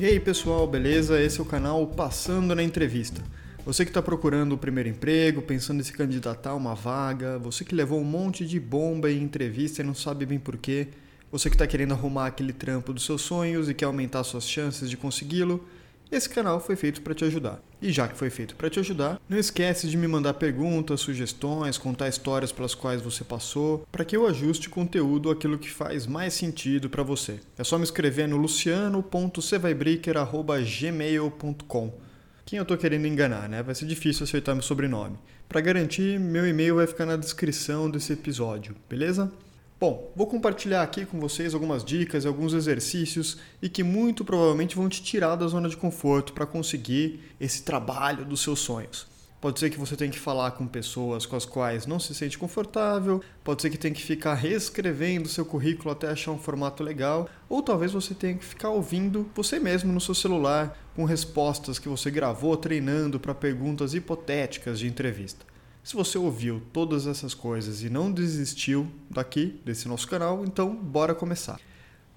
E aí pessoal, beleza? Esse é o canal Passando na Entrevista. Você que está procurando o primeiro emprego, pensando em se candidatar a uma vaga, você que levou um monte de bomba em entrevista e não sabe bem porquê, você que está querendo arrumar aquele trampo dos seus sonhos e quer aumentar suas chances de consegui-lo, esse canal foi feito para te ajudar. E já que foi feito para te ajudar, não esquece de me mandar perguntas, sugestões, contar histórias pelas quais você passou, para que eu ajuste o conteúdo aquilo que faz mais sentido para você. É só me escrever no luciano.cevaibricker@gmail.com. Quem eu estou querendo enganar, né? Vai ser difícil acertar meu sobrenome. Para garantir, meu e-mail vai ficar na descrição desse episódio, beleza? Bom, vou compartilhar aqui com vocês algumas dicas, alguns exercícios e que muito provavelmente vão te tirar da zona de conforto para conseguir esse trabalho dos seus sonhos. Pode ser que você tenha que falar com pessoas com as quais não se sente confortável, pode ser que tenha que ficar reescrevendo seu currículo até achar um formato legal, ou talvez você tenha que ficar ouvindo você mesmo no seu celular com respostas que você gravou treinando para perguntas hipotéticas de entrevista. Se você ouviu todas essas coisas e não desistiu daqui, desse nosso canal, então bora começar.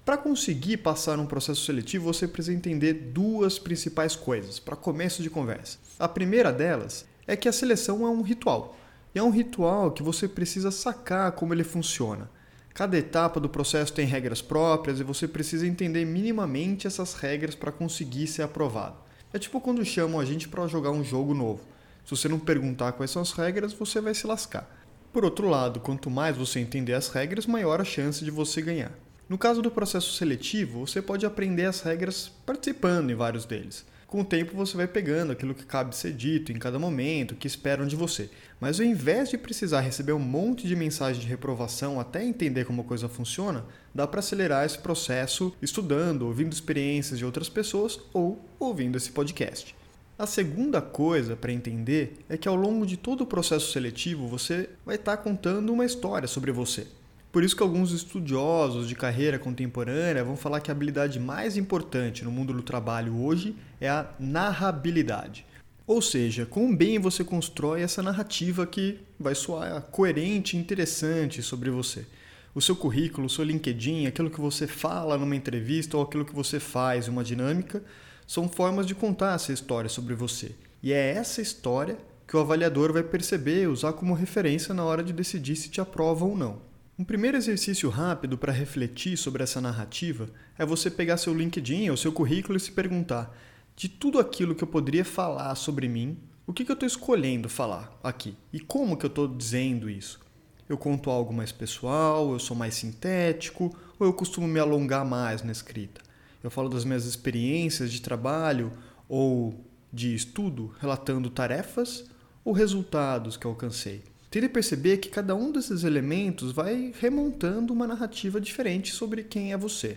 Para conseguir passar um processo seletivo, você precisa entender duas principais coisas para começo de conversa. A primeira delas é que a seleção é um ritual. E é um ritual que você precisa sacar como ele funciona. Cada etapa do processo tem regras próprias e você precisa entender minimamente essas regras para conseguir ser aprovado. É tipo quando chamam a gente para jogar um jogo novo. Se você não perguntar quais são as regras, você vai se lascar. Por outro lado, quanto mais você entender as regras, maior a chance de você ganhar. No caso do processo seletivo, você pode aprender as regras participando em vários deles. Com o tempo você vai pegando aquilo que cabe ser dito em cada momento, o que esperam de você. Mas ao invés de precisar receber um monte de mensagem de reprovação até entender como a coisa funciona, dá para acelerar esse processo estudando, ouvindo experiências de outras pessoas ou ouvindo esse podcast. A segunda coisa para entender é que ao longo de todo o processo seletivo você vai estar tá contando uma história sobre você. Por isso que alguns estudiosos de carreira contemporânea vão falar que a habilidade mais importante no mundo do trabalho hoje é a narrabilidade. Ou seja, quão bem você constrói essa narrativa que vai soar coerente e interessante sobre você. O seu currículo, o seu LinkedIn, aquilo que você fala numa entrevista ou aquilo que você faz uma dinâmica, são formas de contar essa história sobre você. E é essa história que o avaliador vai perceber e usar como referência na hora de decidir se te aprova ou não. Um primeiro exercício rápido para refletir sobre essa narrativa é você pegar seu LinkedIn ou seu currículo e se perguntar: de tudo aquilo que eu poderia falar sobre mim, o que, que eu estou escolhendo falar aqui? E como que eu estou dizendo isso? Eu conto algo mais pessoal, eu sou mais sintético, ou eu costumo me alongar mais na escrita? Eu falo das minhas experiências de trabalho ou de estudo, relatando tarefas ou resultados que alcancei. Tente perceber que cada um desses elementos vai remontando uma narrativa diferente sobre quem é você.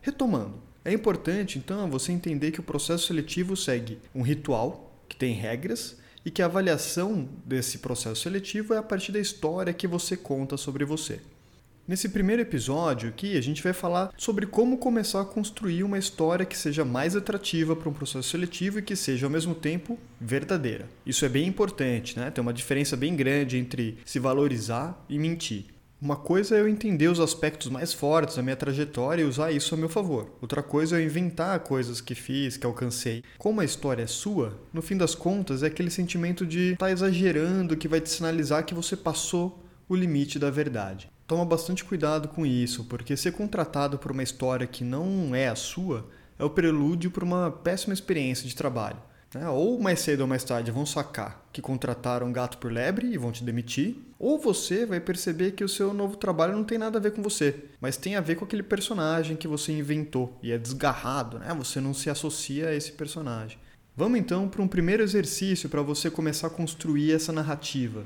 Retomando, é importante então você entender que o processo seletivo segue um ritual que tem regras e que a avaliação desse processo seletivo é a partir da história que você conta sobre você. Nesse primeiro episódio aqui, a gente vai falar sobre como começar a construir uma história que seja mais atrativa para um processo seletivo e que seja ao mesmo tempo verdadeira. Isso é bem importante, né? Tem uma diferença bem grande entre se valorizar e mentir. Uma coisa é eu entender os aspectos mais fortes da minha trajetória e usar isso a meu favor. Outra coisa é eu inventar coisas que fiz, que alcancei. Como a história é sua, no fim das contas é aquele sentimento de estar tá exagerando que vai te sinalizar que você passou o limite da verdade toma bastante cuidado com isso, porque ser contratado por uma história que não é a sua é o prelúdio para uma péssima experiência de trabalho. Né? Ou mais cedo ou mais tarde vão sacar que contrataram gato por lebre e vão te demitir, ou você vai perceber que o seu novo trabalho não tem nada a ver com você, mas tem a ver com aquele personagem que você inventou e é desgarrado, né? você não se associa a esse personagem. Vamos então para um primeiro exercício para você começar a construir essa narrativa.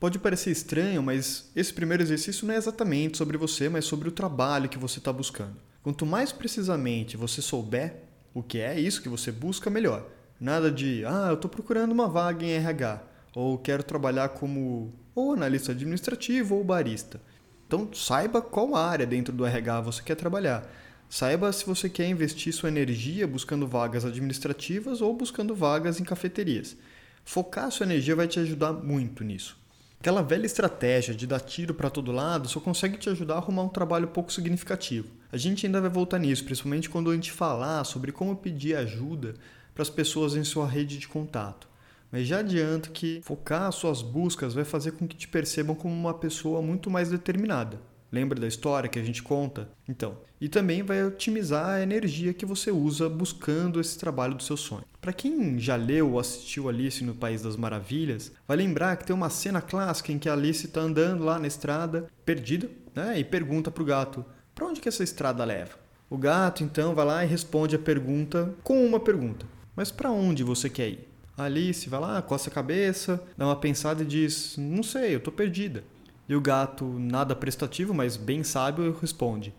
Pode parecer estranho, mas esse primeiro exercício não é exatamente sobre você, mas sobre o trabalho que você está buscando. Quanto mais precisamente você souber o que é isso que você busca, melhor. Nada de, ah, eu estou procurando uma vaga em RH, ou quero trabalhar como ou analista administrativo ou barista. Então saiba qual área dentro do RH você quer trabalhar. Saiba se você quer investir sua energia buscando vagas administrativas ou buscando vagas em cafeterias. Focar sua energia vai te ajudar muito nisso. Aquela velha estratégia de dar tiro para todo lado só consegue te ajudar a arrumar um trabalho pouco significativo. A gente ainda vai voltar nisso, principalmente quando a gente falar sobre como pedir ajuda para as pessoas em sua rede de contato. Mas já adianto que focar suas buscas vai fazer com que te percebam como uma pessoa muito mais determinada. Lembra da história que a gente conta? Então, e também vai otimizar a energia que você usa buscando esse trabalho do seu sonho. Para quem já leu ou assistiu Alice no País das Maravilhas, vai lembrar que tem uma cena clássica em que a Alice está andando lá na estrada, perdida, né, e pergunta para o gato: "Para onde que essa estrada leva?" O gato então vai lá e responde a pergunta com uma pergunta: "Mas para onde você quer ir?" A Alice vai lá, coça a cabeça, dá uma pensada e diz: "Não sei, eu estou perdida." E o gato, nada prestativo, mas bem sábio, responde: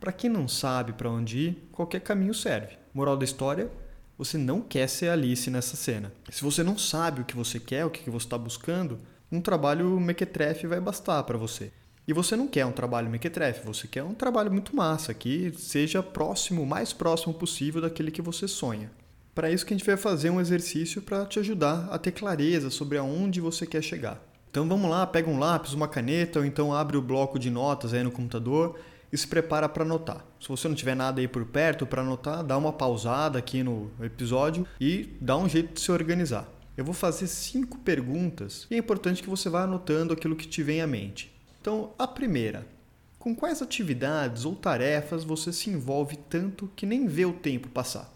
Para quem não sabe para onde ir, qualquer caminho serve. Moral da história: você não quer ser Alice nessa cena. Se você não sabe o que você quer, o que você está buscando, um trabalho mequetrefe vai bastar para você. E você não quer um trabalho mequetrefe, você quer um trabalho muito massa, que seja próximo, o mais próximo possível daquele que você sonha. Para isso que a gente vai fazer um exercício para te ajudar a ter clareza sobre aonde você quer chegar. Então vamos lá, pega um lápis, uma caneta, ou então abre o bloco de notas aí no computador e se prepara para anotar. Se você não tiver nada aí por perto para anotar, dá uma pausada aqui no episódio e dá um jeito de se organizar. Eu vou fazer cinco perguntas e é importante que você vá anotando aquilo que te vem à mente. Então, a primeira: com quais atividades ou tarefas você se envolve tanto que nem vê o tempo passar?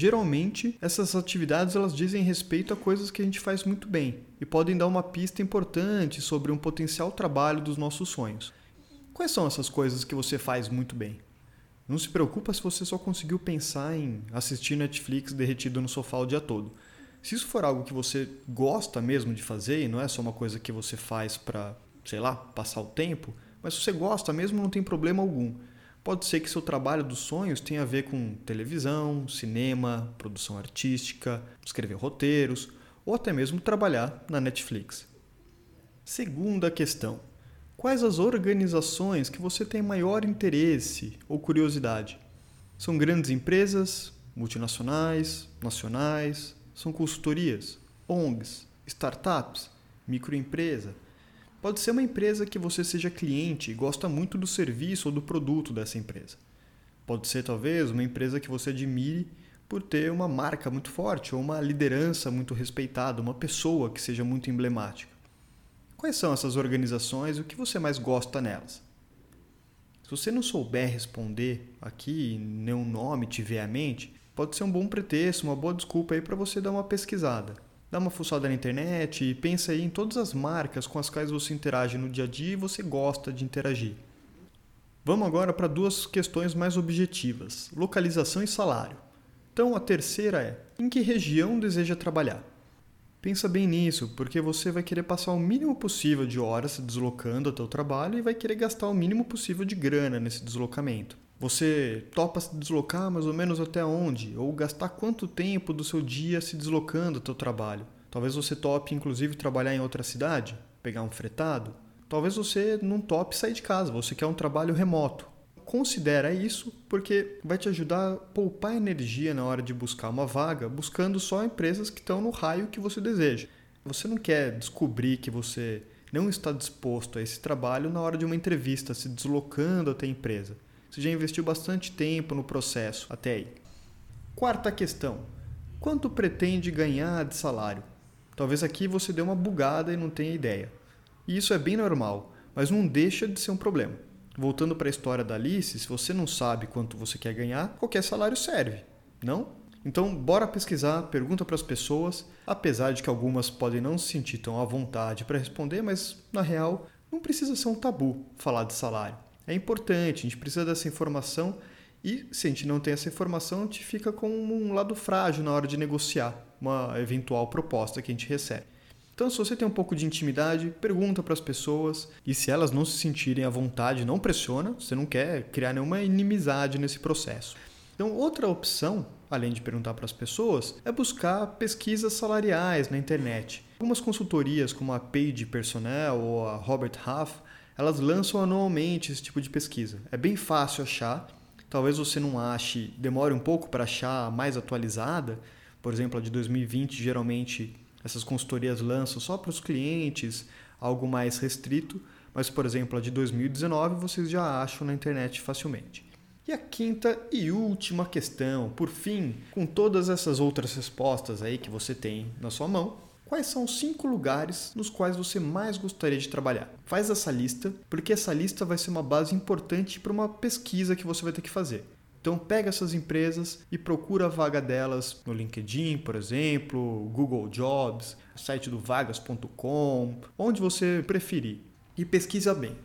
Geralmente, essas atividades elas dizem respeito a coisas que a gente faz muito bem e podem dar uma pista importante sobre um potencial trabalho dos nossos sonhos. Quais são essas coisas que você faz muito bem? Não se preocupa se você só conseguiu pensar em assistir Netflix derretido no sofá o dia todo. Se isso for algo que você gosta mesmo de fazer e não é só uma coisa que você faz para, sei lá, passar o tempo, mas se você gosta mesmo, não tem problema algum. Pode ser que seu trabalho dos sonhos tenha a ver com televisão, cinema, produção artística, escrever roteiros ou até mesmo trabalhar na Netflix. Segunda questão: quais as organizações que você tem maior interesse ou curiosidade? São grandes empresas, multinacionais, nacionais, são consultorias, ONGs, startups, microempresa, Pode ser uma empresa que você seja cliente e gosta muito do serviço ou do produto dessa empresa. Pode ser, talvez, uma empresa que você admire por ter uma marca muito forte ou uma liderança muito respeitada, uma pessoa que seja muito emblemática. Quais são essas organizações e o que você mais gosta nelas? Se você não souber responder aqui e nenhum nome te vier à mente, pode ser um bom pretexto, uma boa desculpa aí para você dar uma pesquisada dá uma fuçada na internet e pensa aí em todas as marcas com as quais você interage no dia a dia e você gosta de interagir. Vamos agora para duas questões mais objetivas: localização e salário. Então a terceira é: em que região deseja trabalhar? Pensa bem nisso, porque você vai querer passar o mínimo possível de horas se deslocando até o trabalho e vai querer gastar o mínimo possível de grana nesse deslocamento. Você topa se deslocar mais ou menos até onde? Ou gastar quanto tempo do seu dia se deslocando até o trabalho? Talvez você tope, inclusive, trabalhar em outra cidade? Pegar um fretado? Talvez você não tope sair de casa, você quer um trabalho remoto. Considera isso porque vai te ajudar a poupar energia na hora de buscar uma vaga, buscando só empresas que estão no raio que você deseja. Você não quer descobrir que você não está disposto a esse trabalho na hora de uma entrevista, se deslocando até a empresa. Você já investiu bastante tempo no processo até aí. Quarta questão: quanto pretende ganhar de salário? Talvez aqui você dê uma bugada e não tenha ideia. E isso é bem normal, mas não deixa de ser um problema. Voltando para a história da Alice, se você não sabe quanto você quer ganhar, qualquer salário serve, não? Então, bora pesquisar, pergunta para as pessoas, apesar de que algumas podem não se sentir tão à vontade para responder, mas na real, não precisa ser um tabu falar de salário é importante, a gente precisa dessa informação e se a gente não tem essa informação, a gente fica com um lado frágil na hora de negociar uma eventual proposta que a gente recebe. Então, se você tem um pouco de intimidade, pergunta para as pessoas e se elas não se sentirem à vontade, não pressiona, você não quer criar nenhuma inimizade nesse processo. Então, outra opção, além de perguntar para as pessoas, é buscar pesquisas salariais na internet. Algumas consultorias, como a Page Personnel ou a Robert Half, elas lançam anualmente esse tipo de pesquisa. É bem fácil achar talvez você não ache, demore um pouco para achar a mais atualizada. Por exemplo, a de 2020, geralmente essas consultorias lançam só para os clientes, algo mais restrito, mas, por exemplo, a de 2019 vocês já acham na internet facilmente. E a quinta e última questão, por fim, com todas essas outras respostas aí que você tem na sua mão, quais são os cinco lugares nos quais você mais gostaria de trabalhar? Faz essa lista, porque essa lista vai ser uma base importante para uma pesquisa que você vai ter que fazer. Então pega essas empresas e procura a vaga delas no LinkedIn, por exemplo, Google Jobs, site do vagas.com, onde você preferir. E pesquisa bem.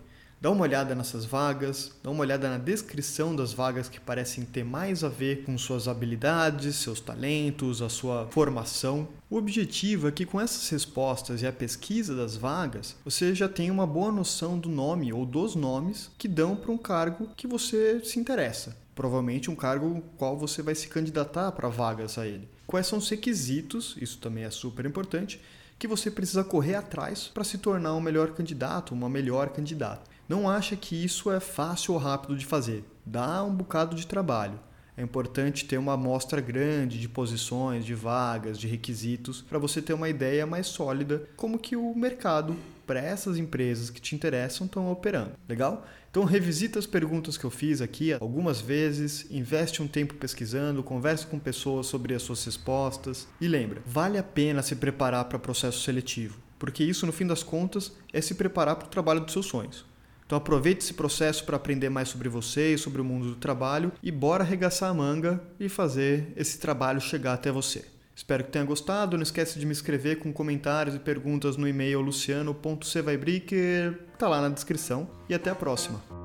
Dá uma olhada nessas vagas, dá uma olhada na descrição das vagas que parecem ter mais a ver com suas habilidades, seus talentos, a sua formação. O objetivo é que com essas respostas e a pesquisa das vagas, você já tenha uma boa noção do nome ou dos nomes que dão para um cargo que você se interessa. Provavelmente um cargo qual você vai se candidatar para vagas a ele. Quais são os requisitos, isso também é super importante, que você precisa correr atrás para se tornar um melhor candidato, uma melhor candidata. Não acha que isso é fácil ou rápido de fazer. Dá um bocado de trabalho. É importante ter uma amostra grande de posições, de vagas, de requisitos, para você ter uma ideia mais sólida como que o mercado para essas empresas que te interessam estão operando. Legal? Então revisita as perguntas que eu fiz aqui algumas vezes, investe um tempo pesquisando, converse com pessoas sobre as suas respostas e lembra, vale a pena se preparar para o processo seletivo, porque isso no fim das contas é se preparar para o trabalho dos seus sonhos. Então aproveite esse processo para aprender mais sobre você e sobre o mundo do trabalho e bora arregaçar a manga e fazer esse trabalho chegar até você. Espero que tenha gostado. Não esquece de me escrever com comentários e perguntas no e-mail luciano.cevaibricker, tá lá na descrição. E até a próxima.